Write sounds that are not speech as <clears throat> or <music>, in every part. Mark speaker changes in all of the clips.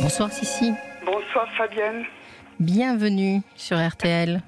Speaker 1: Bonsoir Sissi.
Speaker 2: Bonsoir Fabienne.
Speaker 1: Bienvenue sur RTL.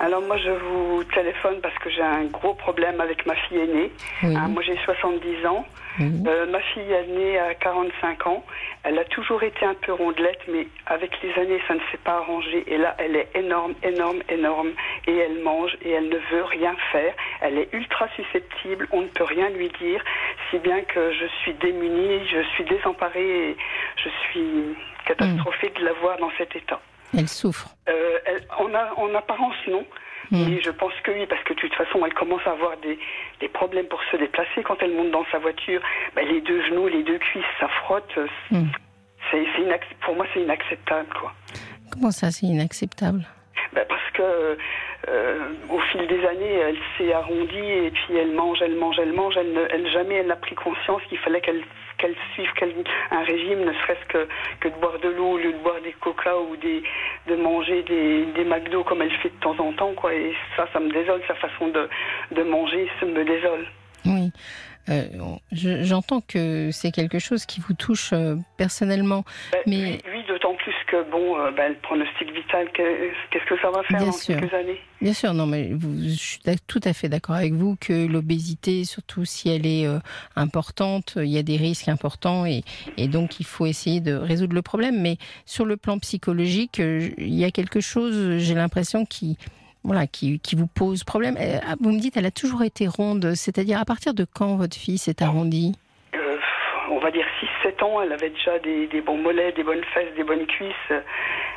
Speaker 2: Alors moi je vous téléphone parce que j'ai un gros problème avec ma fille aînée.
Speaker 1: Oui.
Speaker 2: Hein, moi j'ai 70 ans. Euh, ma fille est née à 45 ans. Elle a toujours été un peu rondelette, mais avec les années ça ne s'est pas arrangé. Et là elle est énorme, énorme, énorme. Et elle mange et elle ne veut rien faire. Elle est ultra susceptible, on ne peut rien lui dire. Si bien que je suis démunie, je suis désemparée et je suis catastrophée de la voir dans cet état.
Speaker 1: Elle souffre.
Speaker 2: Euh, elle- en, a- en apparence, non.
Speaker 1: Mm.
Speaker 2: Mais je pense que oui, parce que de toute façon, elle commence à avoir des, des problèmes pour se déplacer. Quand elle monte dans sa voiture, ben, les deux genoux, les deux cuisses, ça frotte. euh,
Speaker 1: Mm.
Speaker 2: C'est, pour moi, c'est inacceptable, quoi.
Speaker 1: Comment ça, c'est inacceptable?
Speaker 2: Ben, parce que euh, au fil des années, elle s'est arrondie et puis elle mange, elle mange, elle mange. Elle, ne- elle- jamais elle n'a pris conscience qu'il fallait qu'elle qu'elle suive quel- un régime, ne serait-ce que, que de boire de l'eau au lieu de boire des coca ou des, de manger des, des McDo comme elle fait de temps en temps. Quoi. Et ça, ça me désole, sa façon de, de manger, ça me désole.
Speaker 1: Oui. Euh, je- J'entends que c'est quelque chose qui vous touche euh, personnellement.
Speaker 2: Ben,
Speaker 1: Mais-
Speaker 2: oui, que, bon, euh, ben, le pronostic vital, que- qu'est-ce que ça va faire
Speaker 1: Bien
Speaker 2: dans
Speaker 1: sûr.
Speaker 2: quelques années
Speaker 1: Bien sûr, non, mais vous- je suis tout à fait d'accord avec vous que l'obésité, surtout si elle est euh, importante, il y a des risques importants et, et donc il faut essayer de résoudre le problème. Mais sur le plan psychologique, euh, il y a quelque chose, j'ai l'impression, qui, voilà, qui, qui vous pose problème. Euh, Vous me dites, elle a toujours été ronde, c'est-à-dire à partir de quand votre fille s'est arrondie
Speaker 2: Euh, on va dire 6-7 ans, elle avait déjà des, des bons mollets, des bonnes fesses, des bonnes cuisses.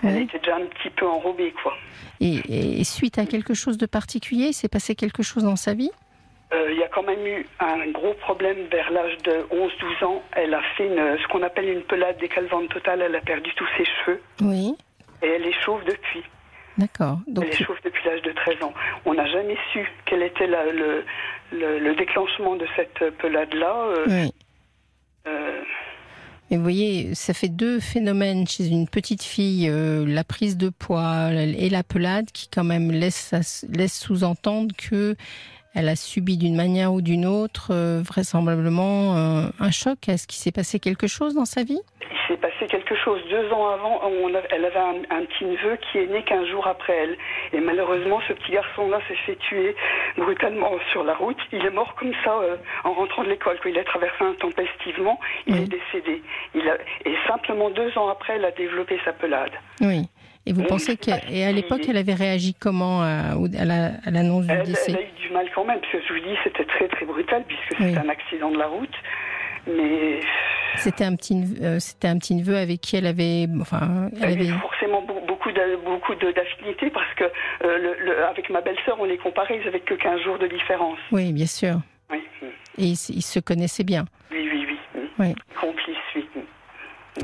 Speaker 2: Elle était déjà un petit peu enrobée, quoi.
Speaker 1: et, et suite à quelque chose de particulier, s'est passé quelque chose dans sa vie?
Speaker 2: Euh, Il y a quand même eu un gros problème vers l'âge de 11-12 ans. Elle a fait une, ce qu'on appelle une pelade décalvante totale. Elle a perdu tous ses cheveux
Speaker 1: Oui,
Speaker 2: et elle est chauve depuis.
Speaker 1: d'accord. Donc,
Speaker 2: Elle est chauve depuis l'âge de 13 ans. On n'a jamais su quel était la- le, le- le déclenchement de cette pelade-là. Euh,
Speaker 1: oui.
Speaker 2: euh,
Speaker 1: Mais vous voyez, ça fait deux phénomènes chez une petite fille, euh, la prise de poids et la pelade, qui quand même laisse, laisse sous-entendre que elle a subi d'une manière ou d'une autre, euh, vraisemblablement, euh, un choc. Est-ce qu'il s'est passé quelque chose dans sa vie?
Speaker 2: Il s'est passé quelque chose. Deux ans avant, on a- elle avait un, un petit neveu qui est né qu'un jour après elle. Et malheureusement, ce petit garçon-là s'est fait tuer brutalement sur la route. Il est mort comme ça euh, en rentrant de l'école. Quand il a traversé intempestivement, il
Speaker 1: Oui.
Speaker 2: est décédé. Il a, et simplement deux ans après, elle a développé sa pelade.
Speaker 1: Oui. Et vous
Speaker 2: Oui,
Speaker 1: pensez
Speaker 2: c'est
Speaker 1: que
Speaker 2: pas
Speaker 1: et à
Speaker 2: si-
Speaker 1: l'époque, elle avait réagi comment à, au- à la- à l'annonce du
Speaker 2: Elle,
Speaker 1: décès
Speaker 2: elle a eu du mal quand même, parce que je vous dis, c'était très très brutal, puisque
Speaker 1: Oui.
Speaker 2: c'était un accident de la route. Mais
Speaker 1: C'était un petit, neveu- euh, c'était un petit neveu avec qui elle avait, enfin, elle
Speaker 2: Elle
Speaker 1: avait.
Speaker 2: forcément beau- beaucoup de- beaucoup d'affinités parce que euh, le- le- avec ma belle-sœur, on les comparait, ils avaient que 15 jours de différence.
Speaker 1: Oui, bien sûr.
Speaker 2: Oui.
Speaker 1: Et ils, se connaissaient bien.
Speaker 2: oui, oui, oui.
Speaker 1: Oui.
Speaker 2: Complice, oui.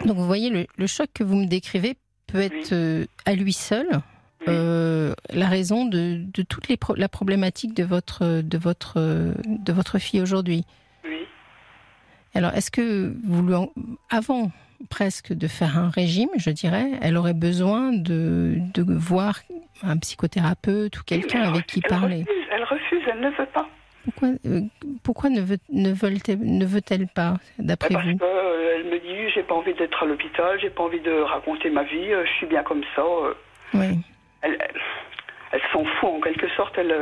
Speaker 1: Donc vous voyez, le, le choc que vous me décrivez peut être euh, à lui seul
Speaker 2: Oui.
Speaker 1: euh, la raison de, de toute les pro- la problématique de votre, de votre, de votre fille aujourd'hui.
Speaker 2: Oui.
Speaker 1: Alors, est-ce que vous lui en- avant presque de faire un régime, je dirais, elle aurait besoin de, de voir un psychothérapeute ou quelqu'un
Speaker 2: elle
Speaker 1: avec qui
Speaker 2: refuse-
Speaker 1: parler?
Speaker 2: Elle refuse, elle refuse, elle ne veut pas.
Speaker 1: Pourquoi, euh, pourquoi ne, veut, ne, veut-elle pas, d'après
Speaker 2: Parce
Speaker 1: vous?
Speaker 2: Pas envie d'être à l'hôpital, j'ai pas envie de raconter ma vie, euh, je suis bien comme ça. euh.
Speaker 1: Oui,
Speaker 2: Elle, elle, elle s'en fout en quelque sorte. Elle,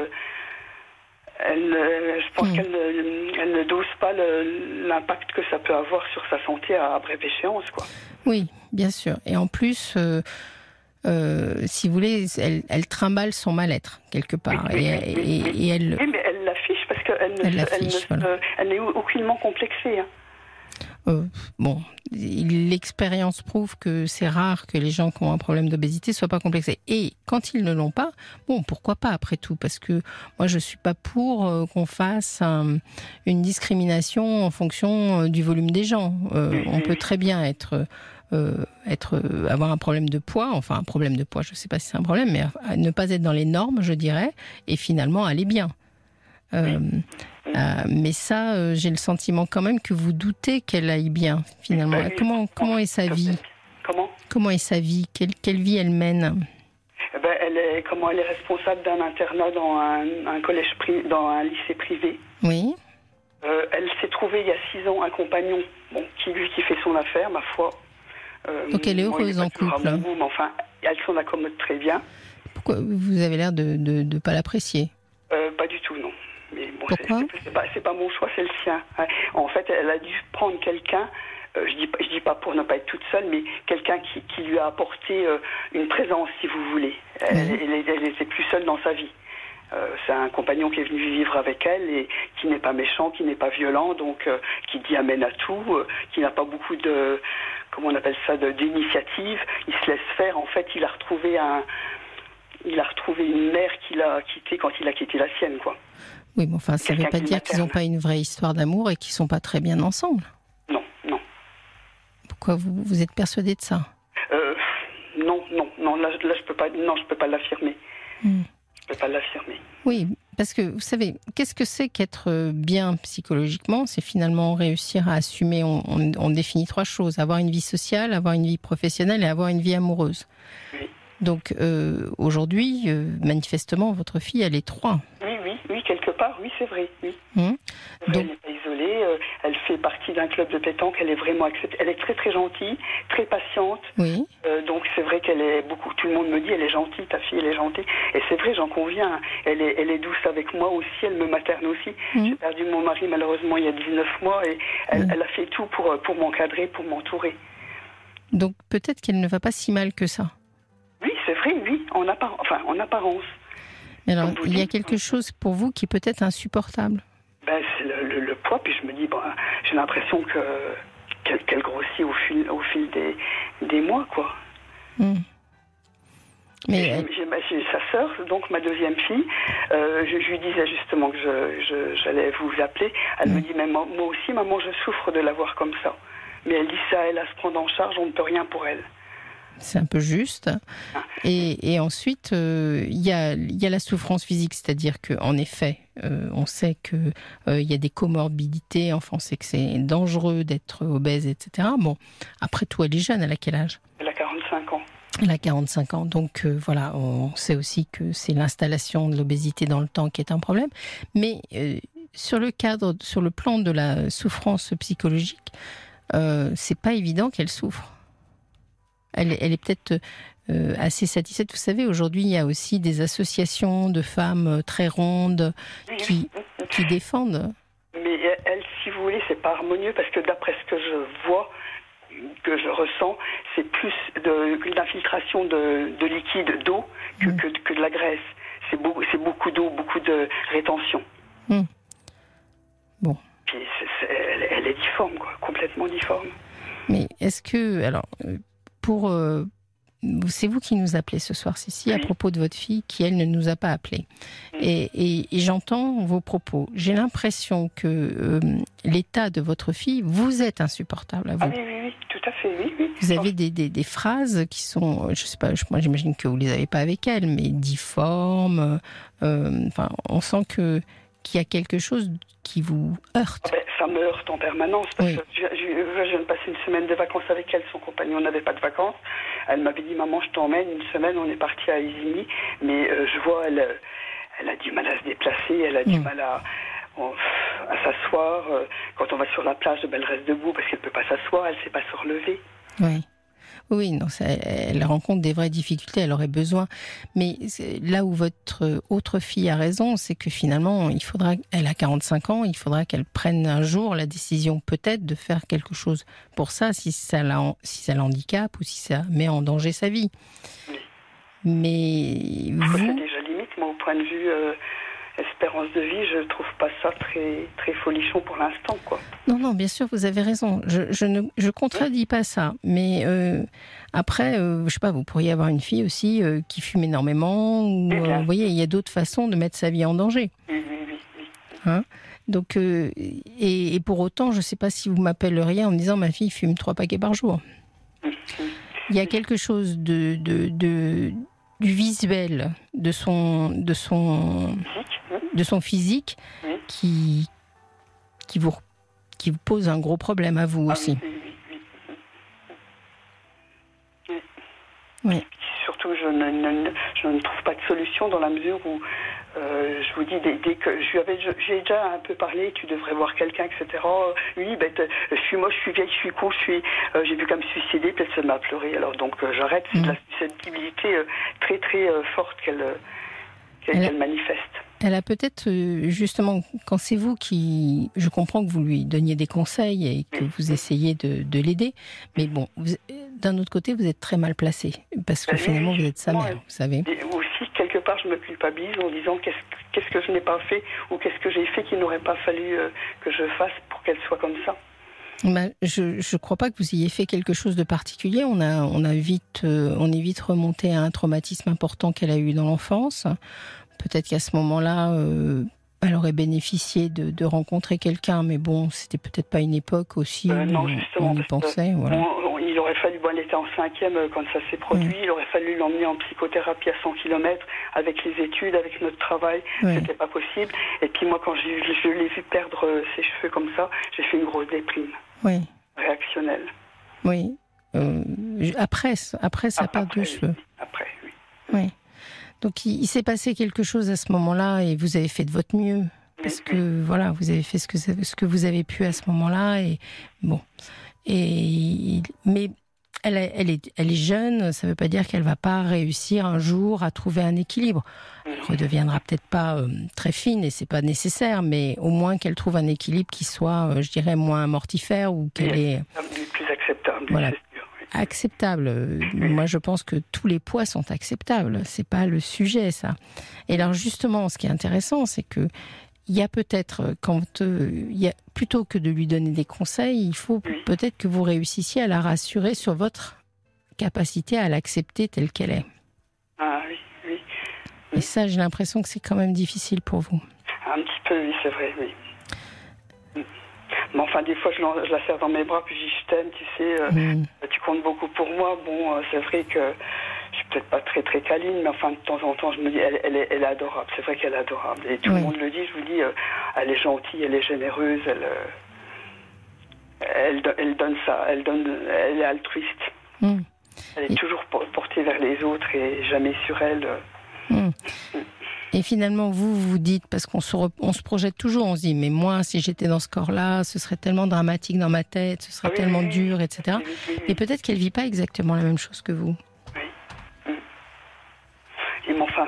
Speaker 2: elle, euh, je pense
Speaker 1: Mm.
Speaker 2: qu'elle ne- ne dose pas l'impact que ça peut avoir sur sa santé à brève échéance, quoi.
Speaker 1: oui, bien sûr. Et en plus, euh, euh, si vous voulez, elle, elle trimballe son mal-être quelque part.
Speaker 2: Oui,
Speaker 1: Et,
Speaker 2: oui, oui, oui,
Speaker 1: et- et elle,
Speaker 2: mais elle l'affiche parce qu'elle
Speaker 1: voilà.
Speaker 2: n'est aucunement complexée. hein.
Speaker 1: Euh, bon, l'expérience prouve que c'est rare que les gens qui ont un problème d'obésité soient pas complexés. Et quand ils ne l'ont pas, bon, pourquoi pas après tout? Parce que moi, je suis pas pour euh, qu'on fasse un- une discrimination en fonction euh, du volume des gens. On peut très bien être euh, être euh, avoir un problème de poids, enfin un problème de poids, je sais pas si c'est un problème, mais ne pas être dans les normes, je dirais, et finalement aller bien. Euh, euh, mais ça, euh, j'ai le sentiment quand même que vous doutez qu'elle aille bien, finalement. Comment, comment est sa vie
Speaker 2: Comment?
Speaker 1: Comment est sa vie? Quelle, quelle vie elle mène?
Speaker 2: Eh ben, elle est, comment elle est responsable d'un internat dans un, un collège pri- dans un lycée privé.
Speaker 1: Oui,
Speaker 2: elle s'est trouvée il y a six ans un compagnon bon, qui lui qui fait son affaire, ma foi.
Speaker 1: Donc elle est
Speaker 2: bon,
Speaker 1: heureuse
Speaker 2: pas
Speaker 1: en couple.
Speaker 2: mais enfin, elle s'en accommode très bien.
Speaker 1: Pourquoi vous avez l'air de ne pas l'apprécier?
Speaker 2: Pas du tout, non. Mais bon,
Speaker 1: Pourquoi
Speaker 2: c'est- pas, mon choix, c'est le sien. Ouais. En fait, elle a dû prendre quelqu'un. euh, je dis je dis pas pour ne pas être toute seule, mais quelqu'un qui, qui lui a apporté euh, une présence, si vous voulez. Elle,
Speaker 1: Mhm.
Speaker 2: elle, elle était plus seule dans sa vie. Euh, c'est un compagnon qui est venu vivre avec elle et qui n'est pas méchant, qui n'est pas violent, donc euh, qui dit amène à tout, qui n'a pas beaucoup de, comment on appelle ça, d'initiative. Il se laisse faire. En fait, il a retrouvé un, il a retrouvé une mère qu'il a quittée quand il a quitté la sienne, quoi.
Speaker 1: Oui, mais enfin, ça ne veut pas dire qu'ils n'ont pas une vraie histoire d'amour et qu'ils sont pas très bien ensemble.
Speaker 2: Non, non.
Speaker 1: Pourquoi vous, vous êtes persuadé de ça?
Speaker 2: Euh, non, non, non, là, là je peux pas, non, je peux pas l'affirmer.
Speaker 1: Hmm.
Speaker 2: Je peux pas l'affirmer.
Speaker 1: Oui, parce que vous savez, qu'est-ce que c'est qu'être euh, bien psychologiquement? C'est finalement réussir à assumer, on, on- on définit trois choses, avoir une vie sociale, avoir une vie professionnelle et avoir une vie amoureuse.
Speaker 2: Oui.
Speaker 1: Donc euh, aujourd'hui, euh, manifestement, votre fille, elle est trois.
Speaker 2: Oui, oui, oui, quelque part, oui, c'est vrai. Oui.
Speaker 1: Hmm. Donc-
Speaker 2: Elle n'est pas isolée. euh, elle fait partie d'un club de pétanque. Elle est vraiment acceptée. Elle est très très gentille, très patiente.
Speaker 1: Oui,
Speaker 2: donc c'est vrai qu'elle est beaucoup. Tout le monde me dit elle est gentille, ta fille elle est gentille. Et c'est vrai, j'en conviens. Elle est, elle est douce avec moi aussi. Elle me materne aussi.
Speaker 1: Mhm.
Speaker 2: J'ai perdu mon mari malheureusement il y a 19 mois et elle,
Speaker 1: Mhm.
Speaker 2: elle a fait tout pour pour m'encadrer, pour m'entourer.
Speaker 1: donc peut-être qu'elle ne va pas si mal que ça.
Speaker 2: C'est vrai, oui, en apparence. Enfin, en apparence.
Speaker 1: Mais alors, il y a quelque chose pour vous qui est peut-être insupportable?
Speaker 2: Ben, c'est le, le- le poids, puis je me dis, bon, j'ai l'impression que qu'elle grossit au fil, au fil des, des mois, quoi.
Speaker 1: Hmm. Mais
Speaker 2: J'ai-
Speaker 1: elle-
Speaker 2: j'ai sa sœur, donc ma deuxième fille. euh, je, je lui disais justement que je- je- j'allais vous appeler. Elle me
Speaker 1: Mm.
Speaker 2: dit, mais moi, moi aussi, maman, je souffre de la voir comme ça. Mais elle dit ça, elle à se prendre en charge, on ne peut rien pour elle.
Speaker 1: C'est un peu juste. Et, et ensuite, euh, il y, a, il y a la souffrance physique, c'est-à-dire qu'en effet, euh, on sait qu'il il y a des comorbidités, enfin, on sait que c'est dangereux d'être obèse, etc. Bon, après tout, elle est jeune, elle a quel âge?
Speaker 2: Elle a 45 ans.
Speaker 1: Elle a 45 ans, donc euh, voilà, on sait aussi que c'est l'installation de l'obésité dans le temps qui est un problème. Mais euh, sur le cadre, sur le plan de la souffrance psychologique, euh, c'est pas évident qu'elle souffre. Elle, est- elle est peut-être euh, assez satisfaite. Vous savez, aujourd'hui, il y a aussi des associations de femmes euh, très rondes qui, qui défendent.
Speaker 2: Mais elle, si vous voulez, c'est pas harmonieux parce que d'après ce que je vois, que je ressens, c'est plus de, d'infiltration de, de liquide, d'eau, que,
Speaker 1: Mm.
Speaker 2: que, que de la graisse. C'est beaucoup, c'est beaucoup d'eau, beaucoup de rétention.
Speaker 1: Mm. Bon.
Speaker 2: Puis c'est- c'est- elle, elle est difforme, quoi, complètement difforme.
Speaker 1: Mais est-ce que, alors, euh, pour, euh, c'est vous qui nous appelez ce soir, Cécile, à propos de votre fille qui elle ne nous a pas appelé.
Speaker 2: Mm.
Speaker 1: Et, et- et j'entends vos propos. J'ai l'impression que euh, l'état de votre fille vous est insupportable à vous.
Speaker 2: Ah oui, oui, oui, tout à fait, oui, oui.
Speaker 1: Vous avez des, des, des phrases qui sont, euh, je sais pas, moi j'imagine que vous les avez pas avec elle, mais difformes. euh, enfin, on sent que qu'il y a quelque chose qui vous heurte.
Speaker 2: Ah ben, ça me heurte en permanence parce
Speaker 1: Oui.
Speaker 2: que je, je- je viens de passer une semaine de vacances avec elle. Son compagnon n'avait pas de vacances. Elle m'avait dit Maman, je t'emmène une semaine. On est parti à Isigny. Mais euh, je vois, elle, euh, elle a du mal à se déplacer. Elle a du
Speaker 1: Mm.
Speaker 2: mal à, à s'asseoir. Euh, Quand on va sur la plage, ben, elle reste debout parce qu'elle peut pas s'asseoir. Elle sait pas se relever.
Speaker 1: Oui. Oui, non, ça, elle rencontre des vraies difficultés, elle aurait besoin. Mais là où votre autre fille a raison, c'est que finalement, il faudra, elle a 45 ans, il faudra qu'elle prenne un jour la décision peut-être de faire quelque chose pour ça, si ça la, si ça l'handicape ou si ça met en danger sa vie.
Speaker 2: Oui.
Speaker 1: Mais
Speaker 2: C'est
Speaker 1: vous,
Speaker 2: déjà limite. Au point de vue euh, espérance de vie, je trouve pas ça très, très folichon pour l'instant, quoi.
Speaker 1: Non, non, bien sûr, vous avez raison. Je, je ne je contredis pas ça. Mais euh, après, euh, je sais pas, vous pourriez avoir une fille aussi euh, qui fume énormément. Ou,
Speaker 2: Eh
Speaker 1: euh, vous voyez, il y a d'autres façons de mettre sa vie en danger.
Speaker 2: Oui, oui, oui. oui.
Speaker 1: Donc, et, et pour autant, je ne sais pas si vous m'appelleriez en me disant ma fille fume trois paquets par jour. Il y a quelque chose de, de, de- du visuel de son, de son,
Speaker 2: Physique,
Speaker 1: de son physique
Speaker 2: Oui.
Speaker 1: qui, qui, vous, qui vous pose un gros problème à vous
Speaker 2: Ah
Speaker 1: aussi.
Speaker 2: oui. Surtout, je ne, je ne trouve pas de solution dans la mesure où Euh, je vous dis, dès, que je lui avais, j'ai déjà un peu parlé, tu devrais voir quelqu'un, etc. Oui, ben, je suis moche, je suis vieille, je suis con, je suis, euh, j'ai vu qu'à me suicider, peut-être ça m'a pleuré. Alors donc euh, j'arrête, c'est de la susceptibilité très très forte qu'elle qu'elle manifeste.
Speaker 1: Elle a peut-être justement, quand c'est vous qui, je comprends que vous lui donniez des conseils et que vous essayez de, de l'aider, mais bon, d'un autre côté, vous êtes très mal placé parce que ben finalement vous êtes sa mère, vous savez
Speaker 2: quelque part, je me culpabilise en disant qu'est-ce que je n'ai pas fait ou qu'est-ce que j'ai fait qu'il n'aurait pas fallu euh, que je fasse pour qu'elle soit comme ça.
Speaker 1: Bah, je ne crois pas que vous ayez fait quelque chose de particulier. On a, on a vite, euh, on est vite remonté à un traumatisme important qu'elle a eu dans l'enfance. Peut-être qu'à ce moment-là, euh, elle aurait bénéficié de, rencontrer quelqu'un, mais bon, c'était peut-être pas une époque aussi où on y pensait. Voilà
Speaker 2: il aurait fallu, bon, elle était en cinquième euh, quand ça s'est produit, il aurait fallu l'emmener en psychothérapie à 100 km avec les études, avec notre travail, c'était pas possible. Et puis moi, quand je l'ai vu perdre euh, ses cheveux comme ça, j'ai fait une grosse déprime.
Speaker 1: Oui.
Speaker 2: Réactionnelle.
Speaker 1: Oui. Euh, après, après sa perte de cheveux.
Speaker 2: Après, oui.
Speaker 1: Oui. Donc il, s'est passé quelque chose à ce moment-là et vous avez fait de votre mieux. Parce que voilà, vous avez fait ce que, ce que vous avez pu à ce moment-là et bon. Et, mais elle, elle, est, elle est jeune, ça ne veut pas dire qu'elle va pas réussir un jour à trouver un équilibre. Elle redeviendra peut-être pas euh, très fine et c'est pas nécessaire, mais au moins qu'elle trouve un équilibre qui soit, euh, je dirais, moins mortifère ou qu'elle est
Speaker 2: plus acceptable.
Speaker 1: Voilà. Acceptable. Moi, je pense que tous les poids sont acceptables. C'est pas le sujet, ça. Et alors, justement, ce qui est intéressant, c'est que il y a peut-être, euh, quand euh, il y a, plutôt que de lui donner des conseils, il faut peut-être que vous réussissiez à la rassurer sur votre capacité à l'accepter telle qu'elle est.
Speaker 2: Ah oui, oui.
Speaker 1: Et ça, j'ai l'impression que c'est quand même difficile pour vous.
Speaker 2: Un petit peu, oui, c'est vrai, oui. Mais enfin, des fois, je, la serre dans mes bras, puis je dis je t'aime, tu sais, euh, mm. tu comptes beaucoup pour moi. Bon, c'est vrai que je suis peut-être pas très très câline, mais enfin de temps en temps, je me dis, elle, elle, est, elle est, adorable. C'est vrai qu'elle est adorable. Et tout le monde le dit. Je vous dis, euh, elle est gentille, elle est généreuse, elle, euh, elle, elle, donne ça, elle donne, elle est altruiste. Hmm. Elle est toujours portée vers les autres et jamais sur elle.
Speaker 1: Hmm. Et finalement, vous vous dites, parce qu'on se, on se projette toujours, on se dit, mais moi, si j'étais dans ce corps-là, ce serait tellement dramatique dans ma tête, ce serait tellement dur, etc. Et peut-être qu'elle vit pas exactement la même chose que vous.
Speaker 2: Mais enfin,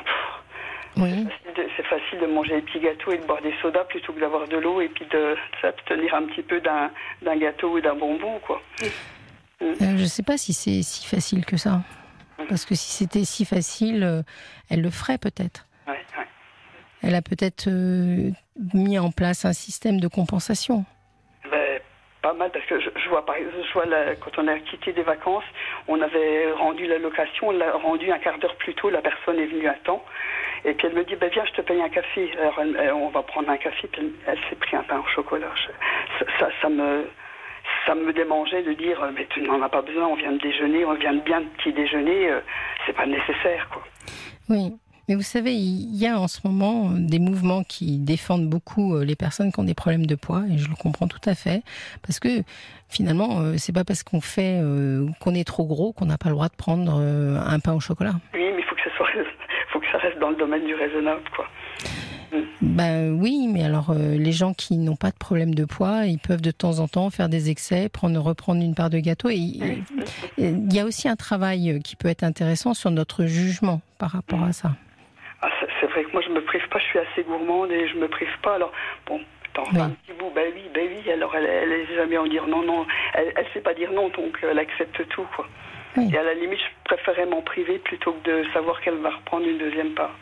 Speaker 2: oui. c'est facile de manger des petits gâteaux et de boire des sodas plutôt que d'avoir de l'eau et puis de s'abstenir un petit peu d'un gâteau ou d'un bonbon, quoi.
Speaker 1: Euh, je ne sais pas si c'est si facile que ça. Parce que si c'était si facile, euh, elle le ferait peut-être. Elle a peut-être euh, mis en place un système de compensation
Speaker 2: pas mal parce que je, vois par exemple, je vois quand on a quitté des vacances, on avait rendu la location, on l'a rendu un quart d'heure plus tôt, la personne est venue à temps. Et puis elle me dit, ben viens, je te paye un café. Alors on va prendre un café, puis elle, s'est pris un pain au chocolat. ça, ça, me ça me démangeait de dire, mais tu n'en as pas besoin, on vient de déjeuner, on vient de bien de petit déjeuner, euh, c'est pas nécessaire, quoi.
Speaker 1: Oui. Mais vous savez, il y a en ce moment des mouvements qui défendent beaucoup euh, les personnes qui ont des problèmes de poids, et je le comprends tout à fait, parce que finalement, euh, c'est pas parce qu'on fait euh, qu'on est trop gros qu'on n'a pas le droit de prendre un pain au chocolat.
Speaker 2: Oui, mais il faut que ça soit, <laughs> faut que ça reste dans le domaine du raisonnable, quoi.
Speaker 1: Ben oui, mais alors les gens qui n'ont pas de problème de poids, ils peuvent de temps en temps faire des excès, prendre, reprendre une part de gâteau. Et il y a aussi un travail qui peut être intéressant sur notre jugement par rapport à ça.
Speaker 2: C'est vrai que moi, je me prive pas, je suis assez gourmande et je me prive pas. Alors, bon, t'en fais un petit bout, ben oui, ben oui. Alors, elle, elle jamais en dire non, non. Elle, elle sait pas dire non, donc elle accepte tout, quoi. Et à la limite, je préférais m'en priver plutôt que de savoir qu'elle va reprendre une deuxième part.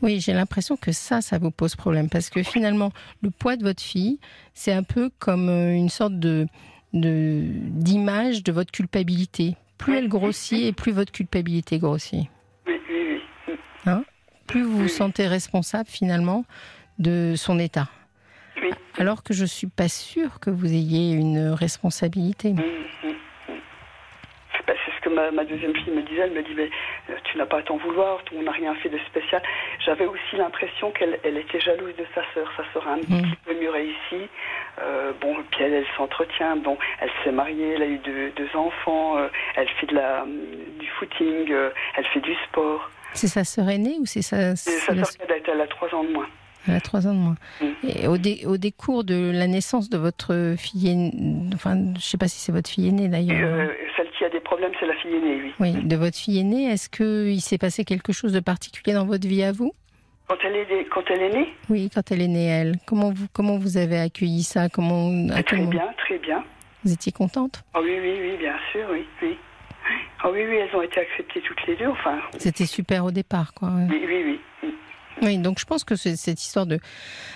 Speaker 1: Oui, j'ai l'impression que ça, ça vous pose problème parce que finalement, le poids de votre fille, c'est un peu comme euh, une sorte de d'image de, votre culpabilité. Plus elle grossit et plus votre culpabilité grossit.
Speaker 2: Oui, oui,
Speaker 1: oui. Hein? Plus vous vous sentez responsable finalement de son état. Alors que je suis pas sûre que vous ayez une responsabilité. Mmh, mmh,
Speaker 2: mmh. Bah, c'est ce que ma, deuxième fille me disait. Elle me dit mais euh, tu n'as pas à t'en vouloir, on n'a rien fait de spécial. J'avais aussi l'impression qu'elle elle était jalouse de sa sœur. Sa sœur a un petit peu mieux réussi. Euh, bon, puis elle, elle s'entretient. Bon, elle s'est mariée, elle a eu deux, enfants. Euh, elle fait de la, du footing, elle fait du sport.
Speaker 1: C'est sa sœur aînée ou c'est sa...
Speaker 2: C'est sa sœur cadette, elle a trois ans de moins.
Speaker 1: Elle a trois ans de moins. Mm. Et au, au, décours de la naissance de votre fille aînée, enfin, je ne sais pas si c'est votre fille aînée d'ailleurs.
Speaker 2: Euh, celle qui a des problèmes, c'est la fille aînée, oui.
Speaker 1: Oui, de votre fille aînée, est-ce qu'il s'est passé quelque chose de particulier dans votre vie à vous?
Speaker 2: Quand elle, est, quand elle est née?
Speaker 1: Oui, quand elle est née, elle. Comment vous, comment vous avez accueilli ça? Comment,
Speaker 2: Très bien, très bien.
Speaker 1: Vous étiez contente?
Speaker 2: Oh, Oui, oui, oui, bien sûr, oui. oui. Oui, oui, elles ont été acceptées toutes les deux, enfin.
Speaker 1: C'était super au départ, quoi.
Speaker 2: Oui, oui, oui.
Speaker 1: Oui, donc je pense que cette histoire de,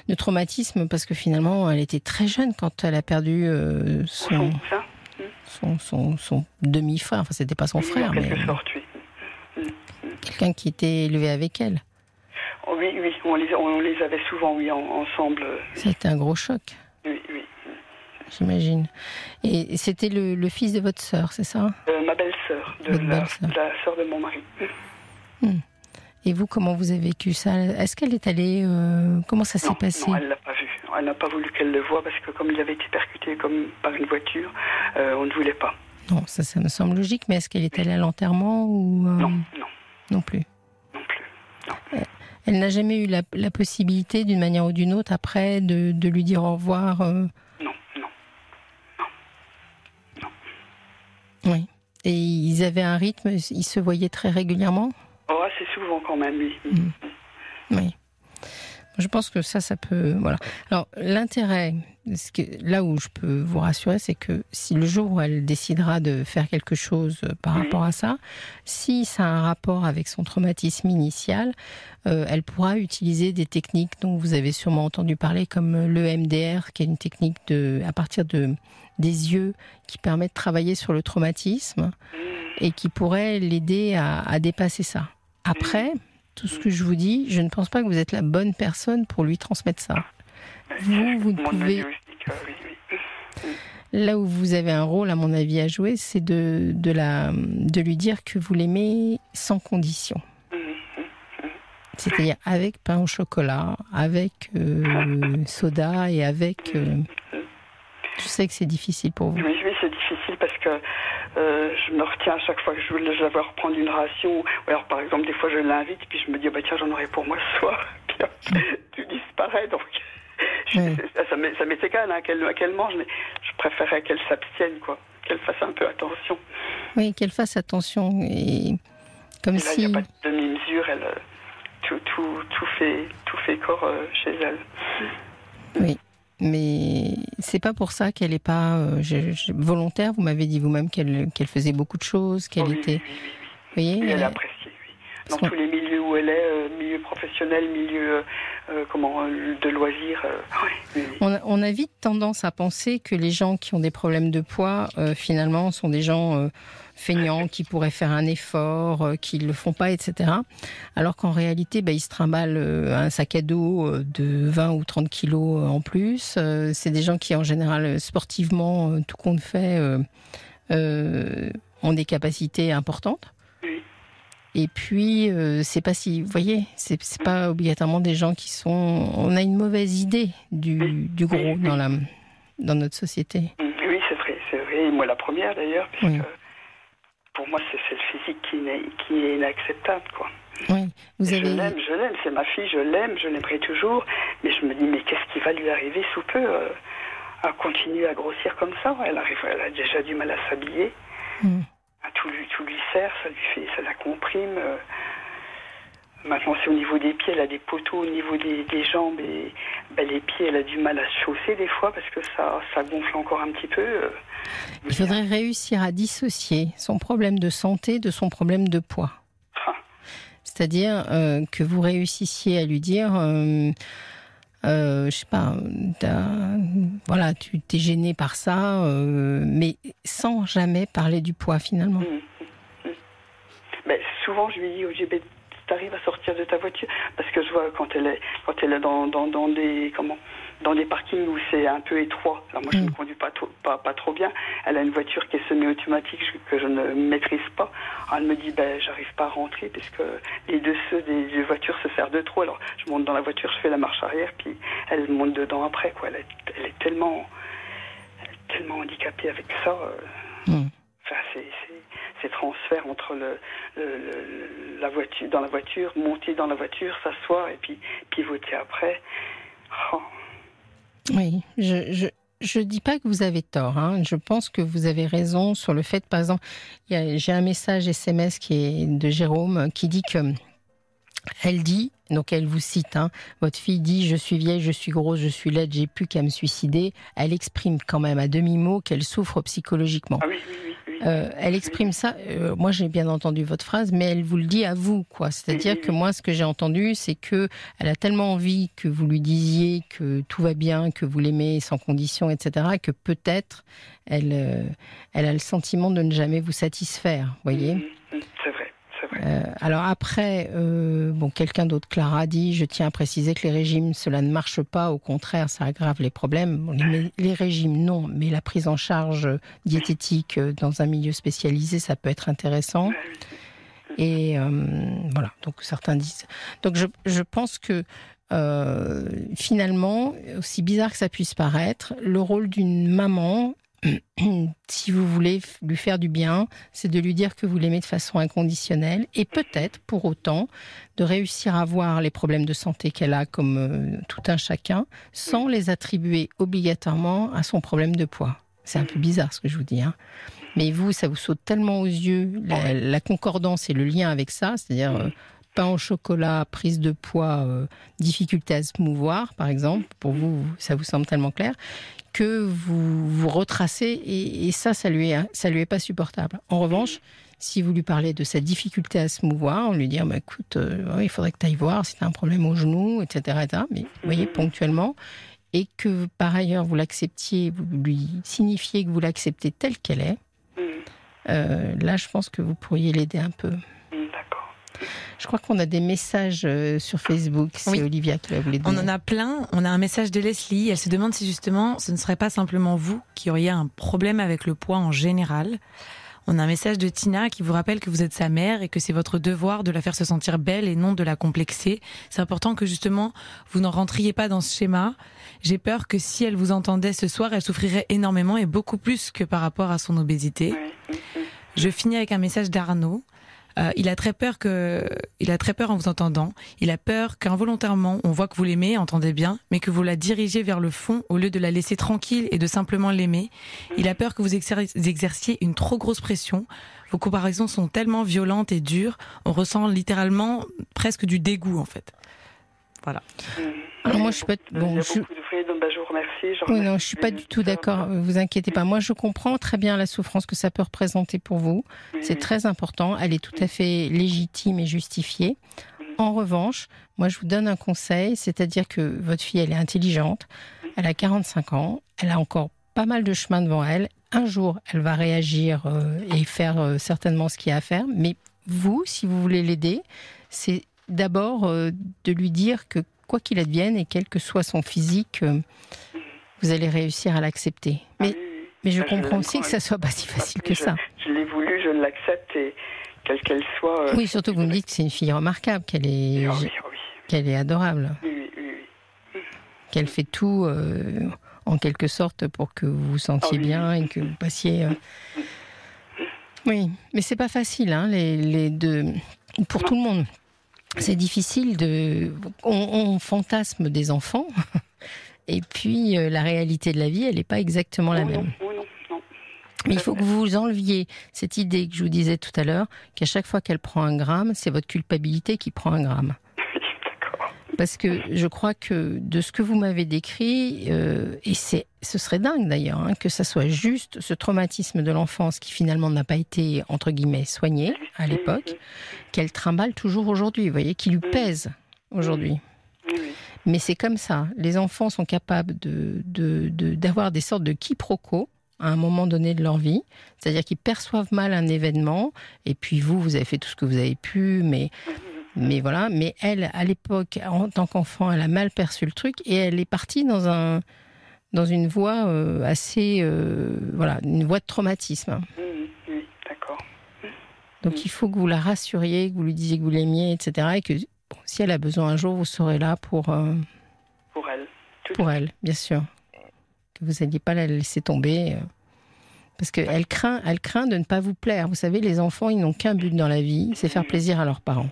Speaker 1: de, traumatisme, parce que finalement, elle était très jeune quand elle a perdu euh, son, son, son, son demi-frère. Enfin, c'était pas son
Speaker 2: oui,
Speaker 1: frère, mais.
Speaker 2: Sorte, oui.
Speaker 1: Quelqu'un qui était élevé avec elle.
Speaker 2: Oh, oui, oui, on les, on les avait souvent, oui, en, ensemble.
Speaker 1: C'était un gros choc.
Speaker 2: Oui, oui.
Speaker 1: J'imagine. Et c'était le, le, fils de votre sœur, c'est ça
Speaker 2: euh, Ma de la, sœur de mon mari.
Speaker 1: Hmm. Et vous, comment vous avez vécu ça? Est-ce qu'elle est allée euh, Comment ça s'est passé?
Speaker 2: Non, elle l'a pas vu. Elle n'a pas voulu qu'elle le voie parce que comme il avait été percuté comme par une voiture, euh, on ne voulait pas.
Speaker 1: Non, ça, ça me semble logique. Mais est-ce qu'elle est allée à l'enterrement ou
Speaker 2: Non, non.
Speaker 1: Non plus?
Speaker 2: Non plus. Non.
Speaker 1: Elle n'a jamais eu la, la possibilité, d'une manière ou d'une autre, après, de, de, lui dire au revoir
Speaker 2: euh... Non, non, non, non.
Speaker 1: Oui. Et ils avaient un rythme, ils se voyaient très régulièrement?
Speaker 2: Oh, assez souvent quand même, oui.
Speaker 1: Mmh. Oui. Je pense que ça, ça peut. Voilà. Alors, l'intérêt, là où je peux vous rassurer, c'est que si le jour où elle décidera de faire quelque chose par
Speaker 2: Oui.
Speaker 1: rapport à ça, si ça a un rapport avec son traumatisme initial, euh, elle pourra utiliser des techniques dont vous avez sûrement entendu parler, comme le MDR, qui est une technique de, à partir de, des yeux qui permet de travailler sur le traumatisme et qui pourrait l'aider à, à dépasser ça. Après, tout ce que je vous dis, je ne pense pas que vous êtes la bonne personne pour lui transmettre ça. Vous, vous
Speaker 2: Mon
Speaker 1: pouvez. Là où vous avez un rôle, à mon avis, à jouer, c'est de, de, la, de lui dire que vous l'aimez sans condition. C'est-à-dire avec pain au chocolat, avec euh, soda et avec. euh, je sais que c'est difficile pour vous.
Speaker 2: Oui, oui, c'est difficile parce que euh, je me retiens à chaque fois que je je vais reprendre une ration. Ou alors, par exemple, des fois, je l'invite, puis je me dis, oh, bah, tiens, j'en aurai pour moi ce soir. <laughs> Puis tu disparais, donc <laughs> je-
Speaker 1: Oui.
Speaker 2: ça m'est égal hein, qu'elle qu'elle mange, mais je préférerais qu'elle s'abstienne, quoi. Qu'elle fasse un peu attention.
Speaker 1: Oui, qu'elle fasse attention. Et comme
Speaker 2: Et là, il
Speaker 1: si.
Speaker 2: n'y a pas de demi-mesure, elle, euh, tout, tout, tout, fait, tout fait corps euh, chez elle.
Speaker 1: Oui. Mais c'est pas pour ça qu'elle est pas euh, je- je- volontaire. Vous m'avez dit vous-même qu'elle faisait beaucoup de choses, qu'elle
Speaker 2: Oui,
Speaker 1: était.
Speaker 2: oui, oui, oui.
Speaker 1: Vous voyez
Speaker 2: elle est
Speaker 1: euh.
Speaker 2: Dans tous les milieux où elle est, euh, milieu professionnel, milieu comment, euh, de loisirs. euh, ouais.
Speaker 1: On a, on a vite tendance à penser que les gens qui ont des problèmes de poids, euh, finalement, sont des gens euh, feignants, qui pourraient faire un effort, euh, qui ne le font pas, etc. Alors qu'en réalité, bah, ils se trimballent euh, un sac à dos euh, de 20 ou 30 kilos euh, en plus. Euh, c'est des gens qui, en général, euh, sportivement, euh, tout compte fait, euh, euh, ont des capacités importantes. Et puis, euh, c'est pas si, vous voyez, c'est pas obligatoirement des gens qui sont. On a une mauvaise idée du, du gros dans la dans notre société.
Speaker 2: Oui, c'est vrai, c'est vrai. Et moi, la première d'ailleurs,
Speaker 1: Oui.
Speaker 2: pour moi, c'est le physique qui, est inacceptable, quoi.
Speaker 1: Oui, vous
Speaker 2: Je
Speaker 1: avez.
Speaker 2: l'aime, je l'aime, c'est ma fille, je l'aime, je l'aimerai toujours, mais je me dis, mais qu'est-ce qui va lui arriver sous peu euh, à continuer à grossir comme ça? Elle arrive, elle a déjà du mal à s'habiller,
Speaker 1: Hmm.
Speaker 2: Tout lui, tout lui sert, ça lui fait, ça la comprime. euh. Maintenant, c'est au niveau des pieds, elle a des poteaux au niveau des, des jambes et ben, les pieds, elle a du mal à se chausser des fois parce que ça, ça gonfle encore un petit peu. euh.
Speaker 1: Il faudrait réussir à dissocier son problème de santé de son problème de poids.
Speaker 2: Ah.
Speaker 1: C'est-à-dire euh, que vous réussissiez à lui dire, euh, euh, je sais pas, voilà, tu t'es gêné par ça, euh, mais sans jamais parler du poids finalement.
Speaker 2: Mm, mm, mm. Mais souvent, je lui dis, oh, JB, t'arrives à sortir de ta voiture parce que je vois quand elle est quand elle est dans, dans, dans des comment dans des parkings où c'est un peu étroit. Alors moi, je
Speaker 1: Mm.
Speaker 2: ne conduis pas, trop- pas pas trop bien. Elle a une voiture qui est semi-automatique que je ne maîtrise pas. Elle me dit, ben j'arrive pas à rentrer parce que les deux ceux des, des voitures se serrent de trop. Alors je monte dans la voiture, je fais la marche arrière, puis elle monte dedans après. Quoi, elle est, elle est tellement elle est tellement handicapée avec ça. euh.
Speaker 1: Mm.
Speaker 2: Enfin, c'est- c'est c'est transfert entre le, la voiture, dans la voiture, monter dans la voiture, s'asseoir et puis pivoter après.
Speaker 1: Oh. Oui, je, je ne dis pas que vous avez tort. Hein. Je pense que vous avez raison sur le fait, par exemple, j'ai un message SMS qui est de Jérôme qui dit que elle dit, donc elle vous cite, hein, votre fille dit Je suis vieille, je suis grosse, je suis laide, j'ai plus qu'à me suicider. Elle exprime quand même à demi-mot qu'elle souffre psychologiquement.
Speaker 2: Ah oui, oui, oui.
Speaker 1: Euh, elle exprime ça. Euh, moi, j'ai bien entendu votre phrase, mais elle vous le dit à vous, quoi. C'est-à-dire que moi, ce que j'ai entendu, c'est que elle a tellement envie que vous lui disiez que tout va bien, que vous l'aimez sans condition, etc., que peut-être elle, euh, elle a le sentiment de ne jamais vous satisfaire. Voyez. Euh, alors après, euh, bon, quelqu'un d'autre, Clara, dit, je tiens à préciser que les régimes, cela ne marche pas, au contraire, ça aggrave les problèmes. les, régimes, non, mais la prise en charge diététique euh, dans un milieu spécialisé, ça peut être intéressant. Et voilà, donc certains disent. Donc je, je pense que finalement, aussi bizarre que ça puisse paraître, le rôle d'une maman, <clears throat> si vous voulez lui faire du bien, c'est de lui dire que vous l'aimez de façon inconditionnelle et peut-être pour autant de réussir à voir les problèmes de santé qu'elle a comme euh, tout un chacun sans les attribuer obligatoirement à son problème de poids. C'est un peu bizarre ce que je vous dis. Hein. Mais vous, ça vous saute tellement aux yeux, la, concordance et le lien avec ça, c'est-à-dire euh, pain au chocolat, prise de poids, euh, difficulté à se mouvoir, par exemple, pour vous, ça vous semble tellement clair, que vous vous retracez et, ça, ça lui, est, ça lui est pas supportable. En revanche, si vous lui parlez de sa difficulté à se mouvoir, on lui dit, bah, écoute, euh, il faudrait que tu ailles voir si tu as un problème au genou, etc., etc. Mais vous voyez, ponctuellement, et que par ailleurs vous l'acceptiez, vous lui signifiez que vous l'acceptez telle qu'elle est, mhm. euh, là, je pense que vous pourriez l'aider un peu. Je crois qu'on a des messages euh, sur Facebook. C'est Olivia qui va vous les donner.
Speaker 3: On en a plein. On a un message de Leslie. Elle se demande si justement ce ne serait pas simplement vous qui auriez un problème avec le poids en général. On a un message de Tina qui vous rappelle que vous êtes sa mère et que c'est votre devoir de la faire se sentir belle et non de la complexer. C'est important que justement vous n'en rentriez pas dans ce schéma. J'ai peur que si elle vous entendait ce soir, elle souffrirait énormément et beaucoup plus que par rapport à son obésité. Je finis avec un message d'Arnaud euh, il a très peur que, il a très peur en vous entendant. Il a peur qu'involontairement, on voit que vous l'aimez, entendez bien, mais que vous la dirigez vers le fond au lieu de la laisser tranquille et de simplement l'aimer. Il a peur que vous exerciez une trop grosse pression. Vos comparaisons sont tellement violentes et dures, on ressent littéralement presque du dégoût en fait. Voilà.
Speaker 1: Alors moi je suis pas bon, je...
Speaker 2: Bah, je vous remercie.
Speaker 1: oui, non, je suis pas du tout d'accord. Vous inquiétez pas. Moi, je comprends très bien la souffrance que ça peut représenter pour vous. C'est très important. Elle est tout à fait légitime et justifiée. En revanche, moi, je vous donne un conseil, c'est-à-dire que votre fille, elle est intelligente. Elle a 45 ans. Elle a encore pas mal de chemin devant elle. Un jour, elle va réagir euh, et faire euh, certainement ce qu'il y a à faire. Mais vous, si vous voulez l'aider, c'est d'abord euh, de lui dire que quoi qu'il advienne et quel que soit son physique, euh, vous allez réussir à l'accepter. Ah mais, mais je comprends aussi que ça soit pas si facile que ça.
Speaker 2: Je l'ai voulu, je l'accepte et quelle qu'elle soit.
Speaker 1: Euh, oui, surtout que vous me dites que c'est une fille remarquable, qu'elle est, ah qu'elle est adorable, qu'elle fait tout euh, en quelque sorte pour que vous vous sentiez ah bien et que vous passiez. Oui, mais c'est pas facile, hein, les, les deux, pour tout le monde c'est difficile de. On, fantasme des enfants, <laughs> et puis euh, la réalité de la vie, elle n'est pas exactement la même. Mais il faut que vous enleviez cette idée que je vous disais tout à l'heure, qu'à chaque fois qu'elle prend un gramme, c'est votre culpabilité qui prend un gramme. Parce que je crois que de ce que vous m'avez décrit, euh, et c'est, ce serait dingue d'ailleurs, hein, que ça soit juste ce traumatisme de l'enfance qui finalement n'a pas été, entre guillemets, soigné à l'époque, qu'elle trimballe toujours aujourd'hui, vous voyez, qui lui pèse aujourd'hui. Mais c'est comme ça. Les enfants sont capables de, d'avoir des sortes de quiproquos à un moment donné de leur vie. C'est-à-dire qu'ils perçoivent mal un événement, et puis vous, vous avez fait tout ce que vous avez pu, mais mais voilà, mais elle, à l'époque, en tant qu'enfant, elle a mal perçu le truc et elle est partie dans un dans une voie euh, assez euh, voilà, une voie de traumatisme.
Speaker 2: Oui, oui d'accord.
Speaker 1: Donc il faut que vous la rassuriez, que vous lui disiez que vous l'aimiez, etc. Et que si elle a besoin un jour, vous serez là pour
Speaker 2: euh, pour elle.
Speaker 1: pour elle, bien sûr. Que vous n'alliez pas la laisser tomber Parce qu'elle craint, elle craint de ne pas vous plaire. Vous savez, les enfants, ils n'ont qu'un but dans la vie, c'est faire plaisir à leurs parents.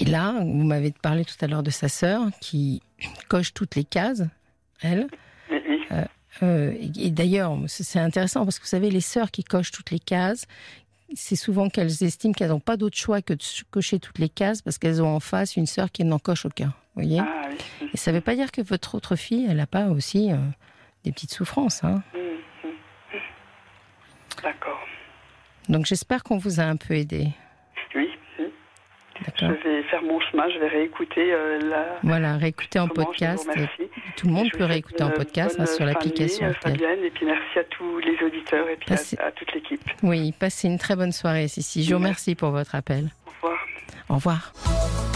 Speaker 1: Et là, vous m'avez parlé tout à l'heure de sa sœur qui coche toutes les cases, elle.
Speaker 2: Oui, oui.
Speaker 1: Euh, et et d'ailleurs, c'est intéressant parce que vous savez, les sœurs qui cochent toutes les cases, c'est souvent qu'elles estiment qu'elles n'ont pas d'autre choix que de cocher toutes les cases parce qu'elles ont en face une sœur qui n'en coche aucun. Vous voyez
Speaker 2: Ah oui.
Speaker 1: Et ça ne veut pas dire que votre autre fille, elle n'a pas aussi euh, des petites souffrances. Hein.
Speaker 2: Mm, mm. D'accord.
Speaker 1: Donc j'espère qu'on vous a un peu aidé.
Speaker 2: Je vais faire mon chemin, je vais réécouter euh, la.
Speaker 1: Voilà, réécoutez en podcast. Tout le monde peut réécouter en podcast hein, sur l'application.
Speaker 2: Fabienne, et puis merci à tous les auditeurs et puis
Speaker 1: Passez-
Speaker 2: à, à toute l'équipe.
Speaker 1: Oui, passez une très bonne soirée, Sissi. Je vous remercie pour votre appel.
Speaker 2: Au revoir.
Speaker 1: Au revoir.